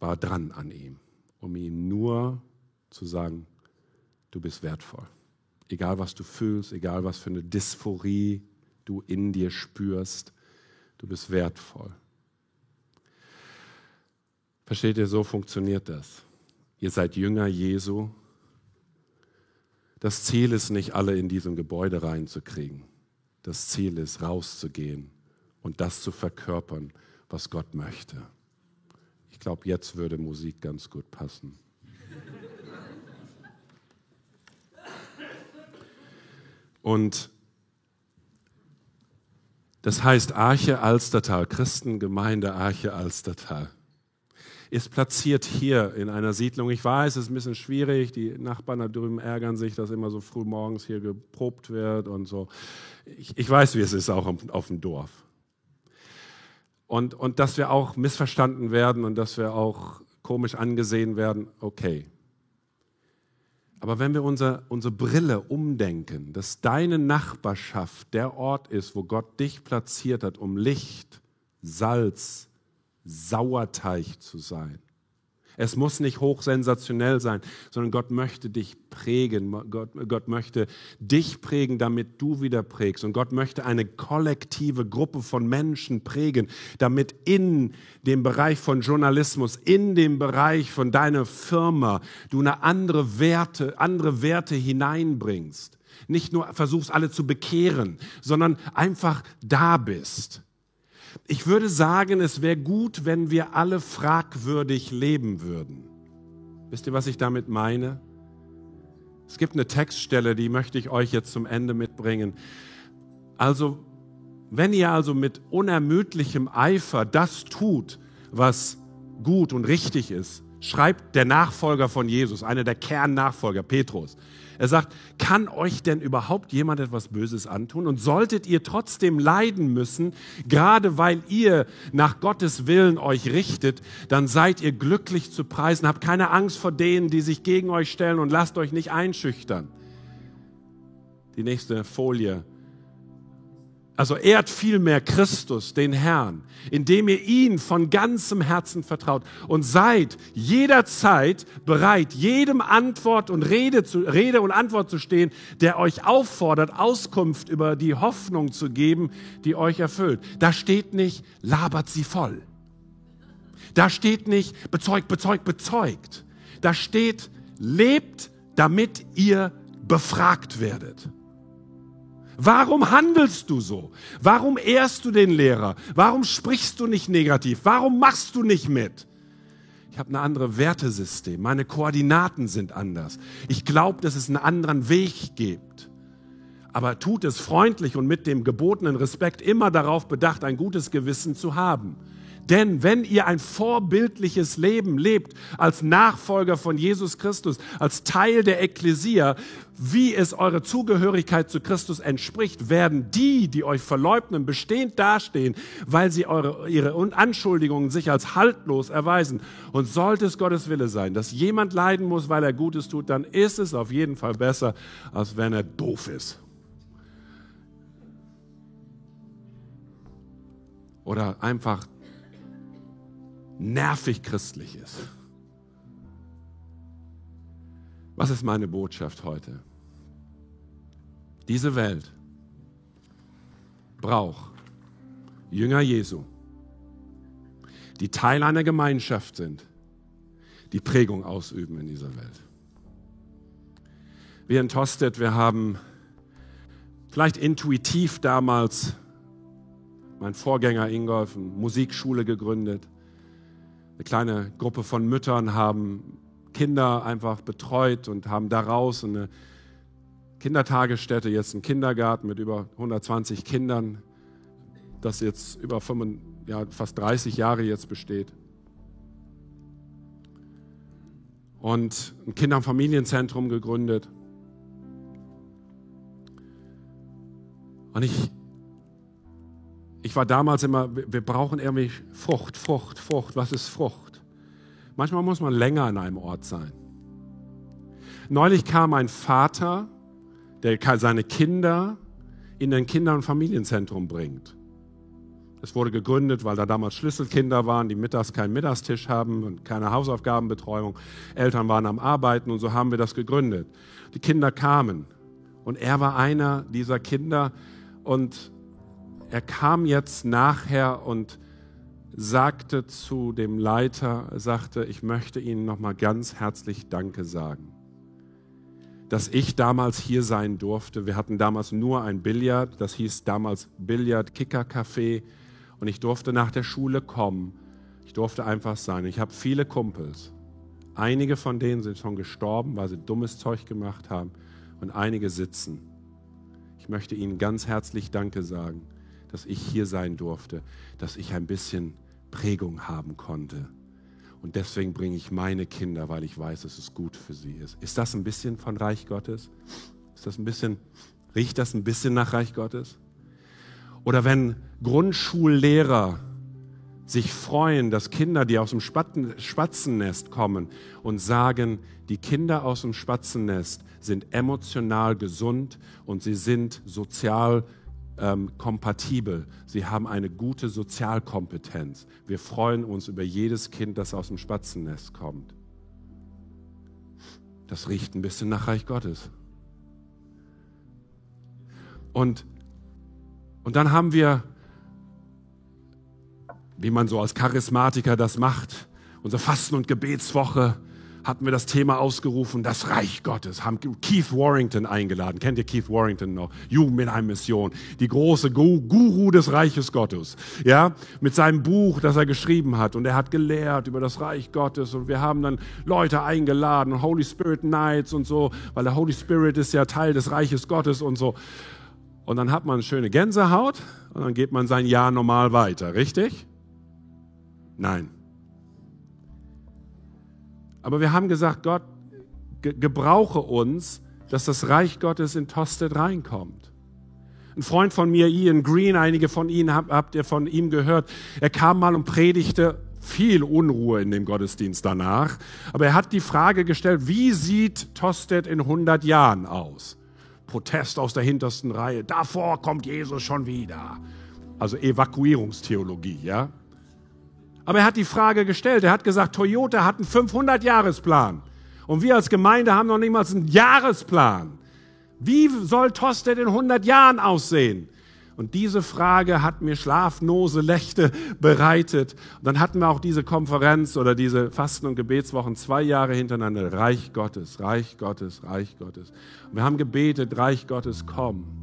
war dran an ihm, um ihm nur zu sagen, du bist wertvoll. Egal was du fühlst, egal was für eine Dysphorie du in dir spürst, du bist wertvoll. Versteht ihr, so funktioniert das. Ihr seid Jünger Jesu. Das Ziel ist nicht, alle in diesem Gebäude reinzukriegen. Das Ziel ist, rauszugehen und das zu verkörpern, was Gott möchte. Ich glaube, jetzt würde Musik ganz gut passen. Und das heißt Arche Alstertal, Christengemeinde Arche Alstertal, ist platziert hier in einer Siedlung. Ich weiß, es ist ein bisschen schwierig. Die Nachbarn da drüben ärgern sich, dass immer so früh morgens hier geprobt wird und so. Ich, ich weiß, wie es ist auch auf dem Dorf. Und, und dass wir auch missverstanden werden und dass wir auch komisch angesehen werden, okay. Aber wenn wir unser, unsere Brille umdenken, dass deine Nachbarschaft der Ort ist, wo Gott dich platziert hat, um Licht, Salz, Sauerteig zu sein, es muss nicht hochsensationell sein, sondern Gott möchte dich prägen. Gott, Gott möchte dich prägen, damit du wieder prägst. Und Gott möchte eine kollektive Gruppe von Menschen prägen, damit in dem Bereich von Journalismus, in dem Bereich von deiner Firma, du eine andere Werte, andere Werte hineinbringst. Nicht nur versuchst, alle zu bekehren, sondern einfach da bist. Ich würde sagen, es wäre gut, wenn wir alle fragwürdig leben würden. Wisst ihr, was ich damit meine? Es gibt eine Textstelle, die möchte ich euch jetzt zum Ende mitbringen. Also, wenn ihr also mit unermüdlichem Eifer das tut, was gut und richtig ist, schreibt der Nachfolger von Jesus, einer der Kernnachfolger, Petrus. Er sagt, kann euch denn überhaupt jemand etwas Böses antun? Und solltet ihr trotzdem leiden müssen, gerade weil ihr nach Gottes Willen euch richtet, dann seid ihr glücklich zu preisen. Habt keine Angst vor denen, die sich gegen euch stellen und lasst euch nicht einschüchtern. Die nächste Folie. Also ehrt vielmehr Christus, den Herrn, indem ihr ihn von ganzem Herzen vertraut und seid jederzeit bereit, jedem Antwort und Rede, zu, Rede und Antwort zu stehen, der euch auffordert, Auskunft über die Hoffnung zu geben, die euch erfüllt. Da steht nicht, labert sie voll. Da steht nicht, bezeugt, bezeugt, bezeugt. Da steht, lebt, damit ihr befragt werdet. Warum handelst du so? Warum ehrst du den Lehrer? Warum sprichst du nicht negativ? Warum machst du nicht mit? Ich habe ein anderes Wertesystem. Meine Koordinaten sind anders. Ich glaube, dass es einen anderen Weg gibt. Aber tut es freundlich und mit dem gebotenen Respekt immer darauf bedacht, ein gutes Gewissen zu haben. Denn wenn ihr ein vorbildliches Leben lebt als Nachfolger von Jesus Christus, als Teil der Ekklesia, wie es eure Zugehörigkeit zu Christus entspricht, werden die, die euch verleugnen, bestehend dastehen, weil sie eure, ihre Anschuldigungen sich als haltlos erweisen. Und sollte es Gottes Wille sein, dass jemand leiden muss, weil er Gutes tut, dann ist es auf jeden Fall besser, als wenn er doof ist. Oder einfach nervig christlich ist. Was ist meine Botschaft heute? Diese Welt braucht Jünger Jesu, die Teil einer Gemeinschaft sind, die Prägung ausüben in dieser Welt. Wir in Tosted, wir haben vielleicht intuitiv damals, mein Vorgänger Ingolf, eine Musikschule gegründet eine kleine Gruppe von Müttern haben Kinder einfach betreut und haben daraus eine Kindertagesstätte, jetzt einen Kindergarten mit über 120 Kindern, das jetzt über 5, ja, fast 30 Jahre jetzt besteht. Und ein Kinder- und Familienzentrum gegründet. Und ich ich war damals immer, wir brauchen irgendwie Frucht, Frucht, Frucht. Was ist Frucht? Manchmal muss man länger an einem Ort sein. Neulich kam ein Vater, der seine Kinder in ein Kinder- und Familienzentrum bringt. Es wurde gegründet, weil da damals Schlüsselkinder waren, die mittags keinen Mittagstisch haben und keine Hausaufgabenbetreuung. Eltern waren am Arbeiten und so haben wir das gegründet. Die Kinder kamen und er war einer dieser Kinder und er kam jetzt nachher und sagte zu dem Leiter, sagte, ich möchte Ihnen nochmal ganz herzlich Danke sagen. dass ich damals hier sein durfte. Wir hatten damals nur ein Billard, das hieß damals Billard Kicker Café und ich durfte nach der Schule kommen. Ich durfte einfach sein. Ich habe viele Kumpels. Einige von denen sind schon gestorben, weil sie dummes Zeug gemacht haben und einige sitzen. Ich möchte Ihnen ganz herzlich Danke sagen, dass ich hier sein durfte, dass ich ein bisschen Prägung haben konnte. Und deswegen bringe ich meine Kinder, weil ich weiß, dass es gut für sie ist. Ist das ein bisschen von Reich Gottes? Ist das ein bisschen, riecht das ein bisschen nach Reich Gottes? Oder wenn Grundschullehrer sich freuen, dass Kinder, die aus dem Spatzennest kommen und sagen, die Kinder aus dem Spatzennest sind emotional gesund und sie sind sozial ähm, kompatibel. Sie haben eine gute Sozialkompetenz. Wir freuen uns über jedes Kind, das aus dem Spatzennest kommt. Das riecht ein bisschen nach Reich Gottes. Und, und dann haben wir, wie man so als Charismatiker das macht, unsere Fasten- und Gebetswoche hatten wir das Thema ausgerufen, das Reich Gottes, haben Keith Warrington eingeladen. Kennt ihr Keith Warrington noch? Jugend mit einer Mission. Die große Guru des Reiches Gottes. Ja, mit seinem Buch, das er geschrieben hat. Und er hat gelehrt über das Reich Gottes. Und wir haben dann Leute eingeladen, Holy Spirit Nights und so, weil der Holy Spirit ist ja Teil des Reiches Gottes und so. Und dann hat man schöne Gänsehaut und dann geht man sein Jahr normal weiter, richtig? Nein. Aber wir haben gesagt, Gott, ge gebrauche uns, dass das Reich Gottes in Tosted reinkommt. Ein Freund von mir, Ian Green, einige von Ihnen habt, habt ihr von ihm gehört, er kam mal und predigte viel Unruhe in dem Gottesdienst danach. Aber er hat die Frage gestellt, wie sieht Tosted in 100 Jahren aus? Protest aus der hintersten Reihe. Davor kommt Jesus schon wieder. Also Evakuierungstheologie, ja? Aber er hat die Frage gestellt. Er hat gesagt, Toyota hat einen 500-Jahresplan. Und wir als Gemeinde haben noch niemals einen Jahresplan. Wie soll Tosted in 100 Jahren aussehen? Und diese Frage hat mir schlaflose Nächte bereitet. Und dann hatten wir auch diese Konferenz oder diese Fasten- und Gebetswochen zwei Jahre hintereinander. Reich Gottes, Reich Gottes, Reich Gottes. Und wir haben gebetet, Reich Gottes, komm.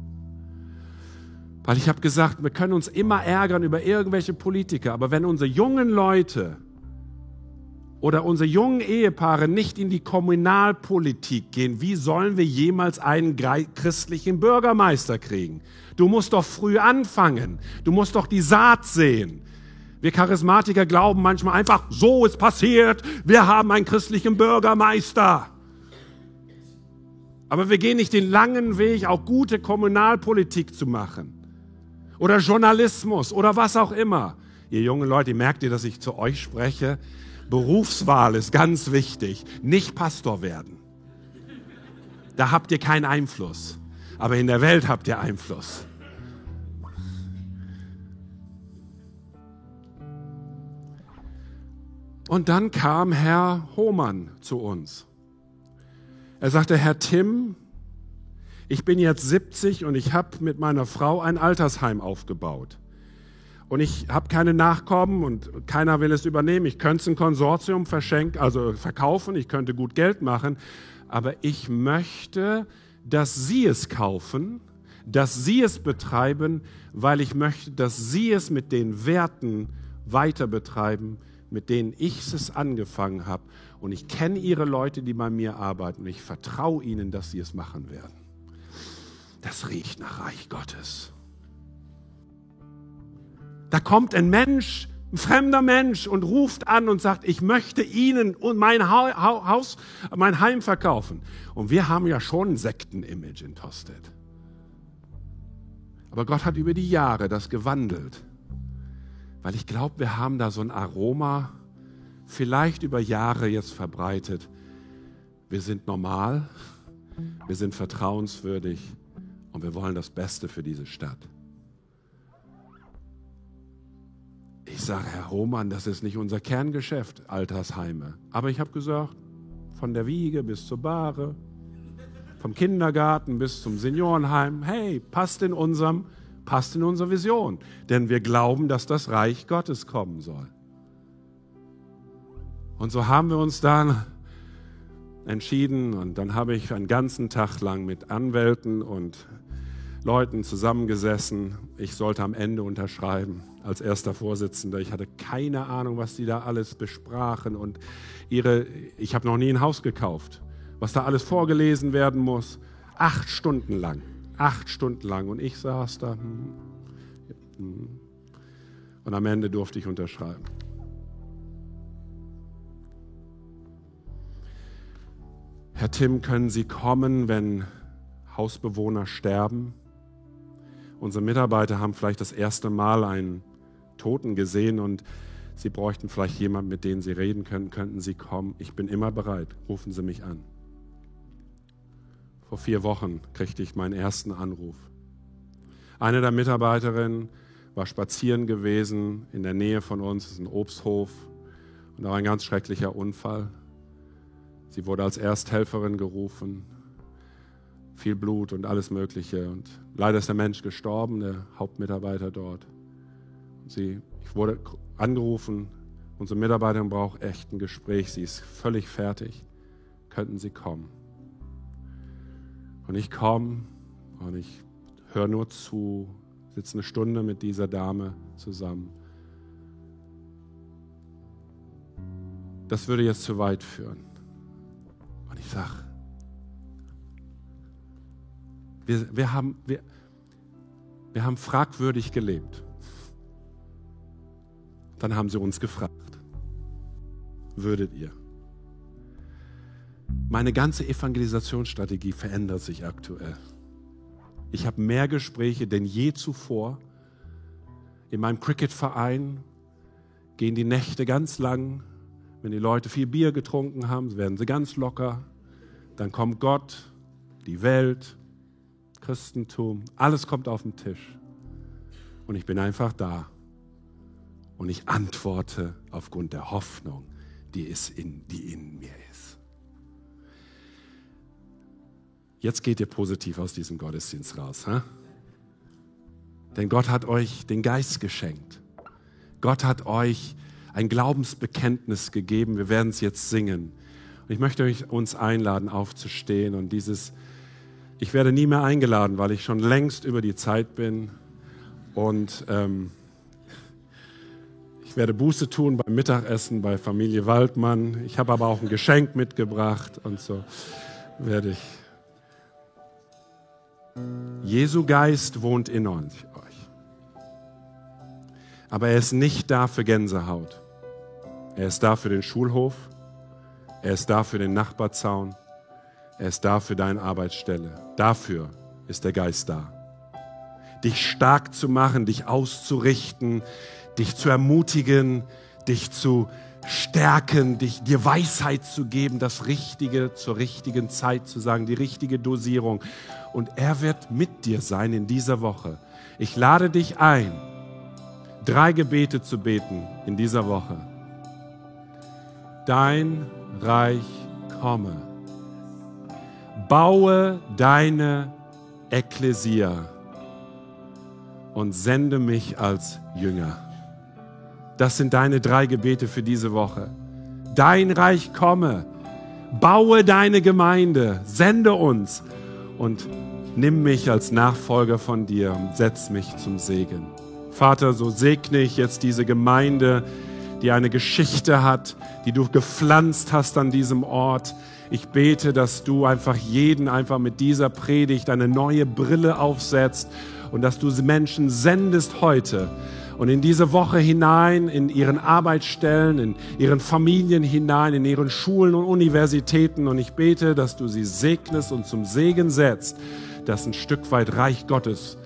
Weil ich habe gesagt, wir können uns immer ärgern über irgendwelche Politiker, aber wenn unsere jungen Leute oder unsere jungen Ehepaare nicht in die Kommunalpolitik gehen, wie sollen wir jemals einen christlichen Bürgermeister kriegen? Du musst doch früh anfangen. Du musst doch die Saat sehen. Wir Charismatiker glauben manchmal einfach, so ist passiert, wir haben einen christlichen Bürgermeister. Aber wir gehen nicht den langen Weg, auch gute Kommunalpolitik zu machen oder Journalismus oder was auch immer. Ihr jungen Leute, merkt ihr, dass ich zu euch spreche? Berufswahl ist ganz wichtig. Nicht Pastor werden. Da habt ihr keinen Einfluss. Aber in der Welt habt ihr Einfluss. Und dann kam Herr Hohmann zu uns. Er sagte, Herr Tim, ich bin jetzt 70 und ich habe mit meiner Frau ein Altersheim aufgebaut. Und ich habe keine Nachkommen und keiner will es übernehmen. Ich könnte es ein Konsortium verschenken, also verkaufen, ich könnte gut Geld machen, aber ich möchte, dass Sie es kaufen, dass Sie es betreiben, weil ich möchte, dass Sie es mit den Werten weiter betreiben, mit denen ich es angefangen habe. Und ich kenne Ihre Leute, die bei mir arbeiten und ich vertraue Ihnen, dass Sie es machen werden das riecht nach Reich Gottes. Da kommt ein Mensch, ein fremder Mensch und ruft an und sagt, ich möchte Ihnen und mein Haus, mein Heim verkaufen. Und wir haben ja schon ein Sektenimage in Tosted. Aber Gott hat über die Jahre das gewandelt. Weil ich glaube, wir haben da so ein Aroma, vielleicht über Jahre jetzt verbreitet. Wir sind normal, wir sind vertrauenswürdig, und wir wollen das Beste für diese Stadt. Ich sage, Herr Hohmann, das ist nicht unser Kerngeschäft, Altersheime. Aber ich habe gesagt, von der Wiege bis zur Bahre, vom Kindergarten bis zum Seniorenheim, hey, passt in unserem, passt in unsere Vision. Denn wir glauben, dass das Reich Gottes kommen soll. Und so haben wir uns dann entschieden und dann habe ich einen ganzen Tag lang mit Anwälten und Leuten zusammengesessen. Ich sollte am Ende unterschreiben als erster Vorsitzender. Ich hatte keine Ahnung, was die da alles besprachen und ihre, ich habe noch nie ein Haus gekauft, was da alles vorgelesen werden muss. Acht Stunden lang, acht Stunden lang und ich saß da. Hm, hm. Und am Ende durfte ich unterschreiben. Herr Tim, können Sie kommen, wenn Hausbewohner sterben? Unsere Mitarbeiter haben vielleicht das erste Mal einen Toten gesehen und sie bräuchten vielleicht jemanden, mit dem sie reden können. Könnten Sie kommen? Ich bin immer bereit. Rufen Sie mich an. Vor vier Wochen kriegte ich meinen ersten Anruf. Eine der Mitarbeiterinnen war spazieren gewesen in der Nähe von uns, ist ein Obsthof, und da war ein ganz schrecklicher Unfall. Sie wurde als Ersthelferin gerufen viel Blut und alles Mögliche. Und leider ist der Mensch gestorben, der Hauptmitarbeiter dort. Sie, ich wurde angerufen, unsere Mitarbeiterin braucht echt ein Gespräch, sie ist völlig fertig. Könnten Sie kommen? Und ich komme und ich höre nur zu, sitze eine Stunde mit dieser Dame zusammen. Das würde jetzt zu weit führen. Und ich sage, wir, wir, haben, wir, wir haben fragwürdig gelebt. Dann haben sie uns gefragt, würdet ihr? Meine ganze Evangelisationsstrategie verändert sich aktuell. Ich habe mehr Gespräche denn je zuvor. In meinem Cricketverein gehen die Nächte ganz lang. Wenn die Leute viel Bier getrunken haben, werden sie ganz locker. Dann kommt Gott, die Welt, Christentum, alles kommt auf den Tisch. Und ich bin einfach da. Und ich antworte aufgrund der Hoffnung, die, ist in, die in mir ist. Jetzt geht ihr positiv aus diesem Gottesdienst raus. Hä? Denn Gott hat euch den Geist geschenkt. Gott hat euch ein Glaubensbekenntnis gegeben. Wir werden es jetzt singen. Und ich möchte euch uns einladen, aufzustehen und dieses ich werde nie mehr eingeladen, weil ich schon längst über die Zeit bin. Und ähm, ich werde Buße tun beim Mittagessen bei Familie Waldmann. Ich habe aber auch ein Geschenk mitgebracht und so werde ich. Jesu Geist wohnt in euch. Aber er ist nicht da für Gänsehaut. Er ist da für den Schulhof. Er ist da für den Nachbarzaun. Er ist da für deine Arbeitsstelle. Dafür ist der Geist da. Dich stark zu machen, dich auszurichten, dich zu ermutigen, dich zu stärken, dich, dir Weisheit zu geben, das Richtige zur richtigen Zeit zu sagen, die richtige Dosierung. Und er wird mit dir sein in dieser Woche. Ich lade dich ein, drei Gebete zu beten in dieser Woche. Dein Reich komme baue deine Ekklesia und sende mich als Jünger. Das sind deine drei Gebete für diese Woche. Dein Reich komme, baue deine Gemeinde, sende uns und nimm mich als Nachfolger von dir und setz mich zum Segen. Vater, so segne ich jetzt diese Gemeinde, die eine Geschichte hat, die du gepflanzt hast an diesem Ort ich bete, dass du einfach jeden einfach mit dieser Predigt eine neue Brille aufsetzt und dass du Menschen sendest heute und in diese Woche hinein, in ihren Arbeitsstellen, in ihren Familien hinein, in ihren Schulen und Universitäten. Und ich bete, dass du sie segnest und zum Segen setzt, dass ein Stück weit Reich Gottes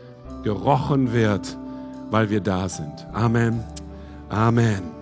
gerochen wird, weil wir da sind. Amen. Amen.